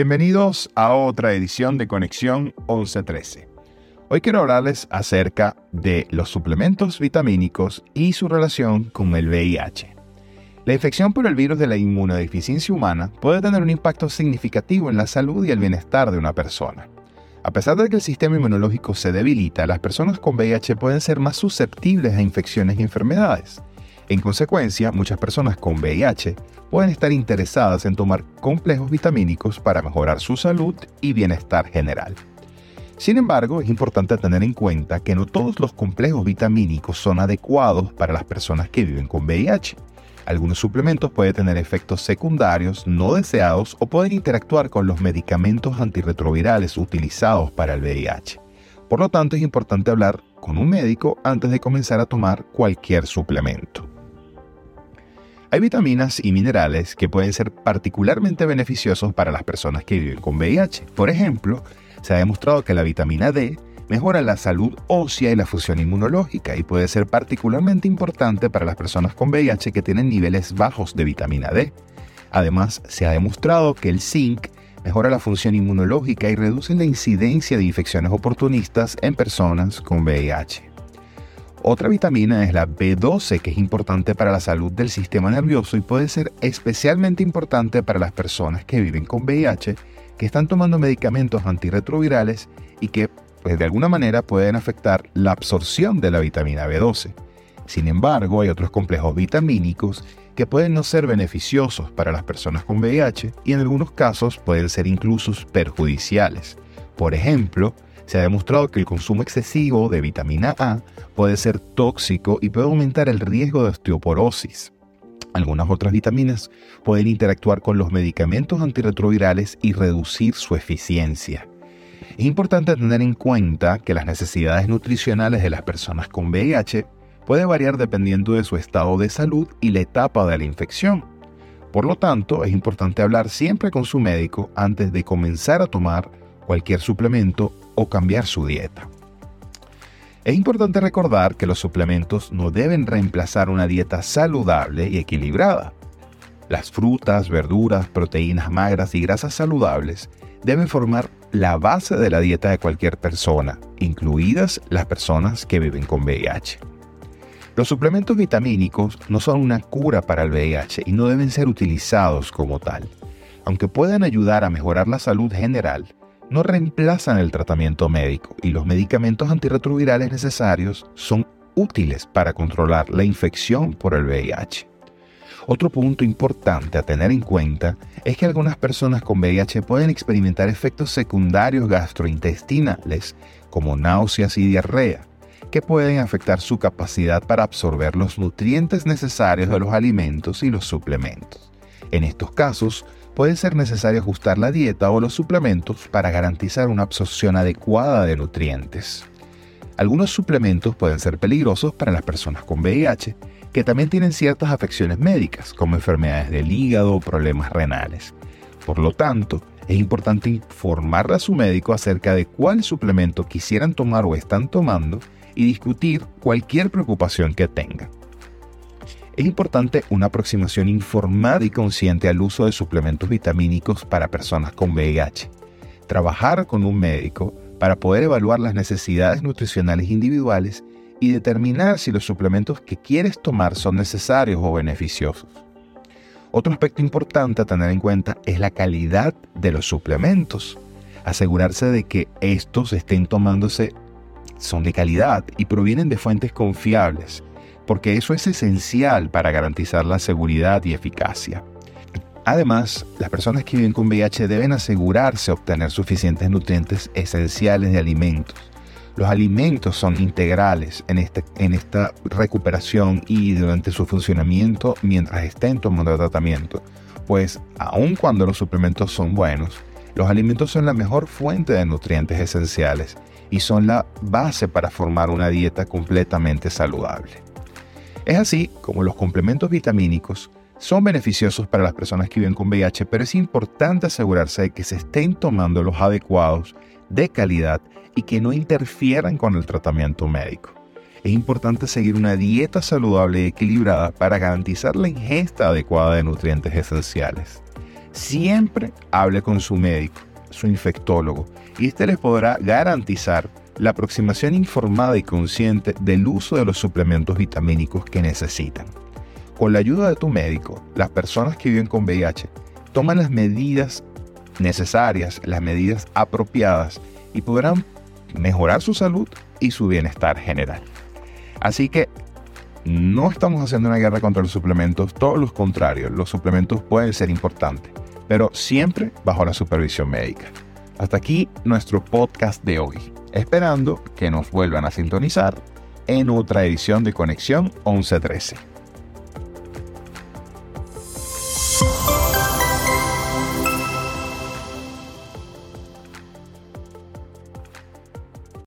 Bienvenidos a otra edición de Conexión 1113. Hoy quiero hablarles acerca de los suplementos vitamínicos y su relación con el VIH. La infección por el virus de la inmunodeficiencia humana puede tener un impacto significativo en la salud y el bienestar de una persona. A pesar de que el sistema inmunológico se debilita, las personas con VIH pueden ser más susceptibles a infecciones y enfermedades. En consecuencia, muchas personas con VIH pueden estar interesadas en tomar complejos vitamínicos para mejorar su salud y bienestar general. Sin embargo, es importante tener en cuenta que no todos los complejos vitamínicos son adecuados para las personas que viven con VIH. Algunos suplementos pueden tener efectos secundarios no deseados o pueden interactuar con los medicamentos antirretrovirales utilizados para el VIH. Por lo tanto, es importante hablar con un médico antes de comenzar a tomar cualquier suplemento. Hay vitaminas y minerales que pueden ser particularmente beneficiosos para las personas que viven con VIH. Por ejemplo, se ha demostrado que la vitamina D mejora la salud ósea y la función inmunológica y puede ser particularmente importante para las personas con VIH que tienen niveles bajos de vitamina D. Además, se ha demostrado que el zinc mejora la función inmunológica y reduce la incidencia de infecciones oportunistas en personas con VIH. Otra vitamina es la B12 que es importante para la salud del sistema nervioso y puede ser especialmente importante para las personas que viven con VIH, que están tomando medicamentos antirretrovirales y que pues de alguna manera pueden afectar la absorción de la vitamina B12. Sin embargo, hay otros complejos vitamínicos que pueden no ser beneficiosos para las personas con VIH y en algunos casos pueden ser incluso perjudiciales. Por ejemplo, se ha demostrado que el consumo excesivo de vitamina A puede ser tóxico y puede aumentar el riesgo de osteoporosis. Algunas otras vitaminas pueden interactuar con los medicamentos antirretrovirales y reducir su eficiencia. Es importante tener en cuenta que las necesidades nutricionales de las personas con VIH puede variar dependiendo de su estado de salud y la etapa de la infección. Por lo tanto, es importante hablar siempre con su médico antes de comenzar a tomar cualquier suplemento o cambiar su dieta. Es importante recordar que los suplementos no deben reemplazar una dieta saludable y equilibrada. Las frutas, verduras, proteínas magras y grasas saludables deben formar la base de la dieta de cualquier persona, incluidas las personas que viven con VIH. Los suplementos vitamínicos no son una cura para el VIH y no deben ser utilizados como tal. Aunque puedan ayudar a mejorar la salud general, no reemplazan el tratamiento médico y los medicamentos antirretrovirales necesarios son útiles para controlar la infección por el VIH. Otro punto importante a tener en cuenta es que algunas personas con VIH pueden experimentar efectos secundarios gastrointestinales como náuseas y diarrea, que pueden afectar su capacidad para absorber los nutrientes necesarios de los alimentos y los suplementos. En estos casos, puede ser necesario ajustar la dieta o los suplementos para garantizar una absorción adecuada de nutrientes. Algunos suplementos pueden ser peligrosos para las personas con VIH, que también tienen ciertas afecciones médicas, como enfermedades del hígado o problemas renales. Por lo tanto, es importante informarle a su médico acerca de cuál suplemento quisieran tomar o están tomando y discutir cualquier preocupación que tengan. Es importante una aproximación informada y consciente al uso de suplementos vitamínicos para personas con VIH. Trabajar con un médico para poder evaluar las necesidades nutricionales individuales y determinar si los suplementos que quieres tomar son necesarios o beneficiosos. Otro aspecto importante a tener en cuenta es la calidad de los suplementos. Asegurarse de que estos estén tomándose son de calidad y provienen de fuentes confiables, porque eso es esencial para garantizar la seguridad y eficacia. Además, las personas que viven con VIH deben asegurarse de obtener suficientes nutrientes esenciales de alimentos, los alimentos son integrales en, este, en esta recuperación y durante su funcionamiento mientras estén tomando tratamiento. Pues aun cuando los suplementos son buenos, los alimentos son la mejor fuente de nutrientes esenciales y son la base para formar una dieta completamente saludable. Es así como los complementos vitamínicos son beneficiosos para las personas que viven con VIH, pero es importante asegurarse de que se estén tomando los adecuados, de calidad y que no interfieran con el tratamiento médico. Es importante seguir una dieta saludable y equilibrada para garantizar la ingesta adecuada de nutrientes esenciales. siempre hable con su médico, su infectólogo, y este les podrá garantizar la aproximación informada y consciente del uso de los suplementos vitamínicos que necesitan. Con la ayuda de tu médico, las personas que viven con VIH toman las medidas necesarias, las medidas apropiadas y podrán mejorar su salud y su bienestar general. Así que no estamos haciendo una guerra contra los suplementos, todo lo contrario, los suplementos pueden ser importantes, pero siempre bajo la supervisión médica. Hasta aquí nuestro podcast de hoy, esperando que nos vuelvan a sintonizar en otra edición de Conexión 1113.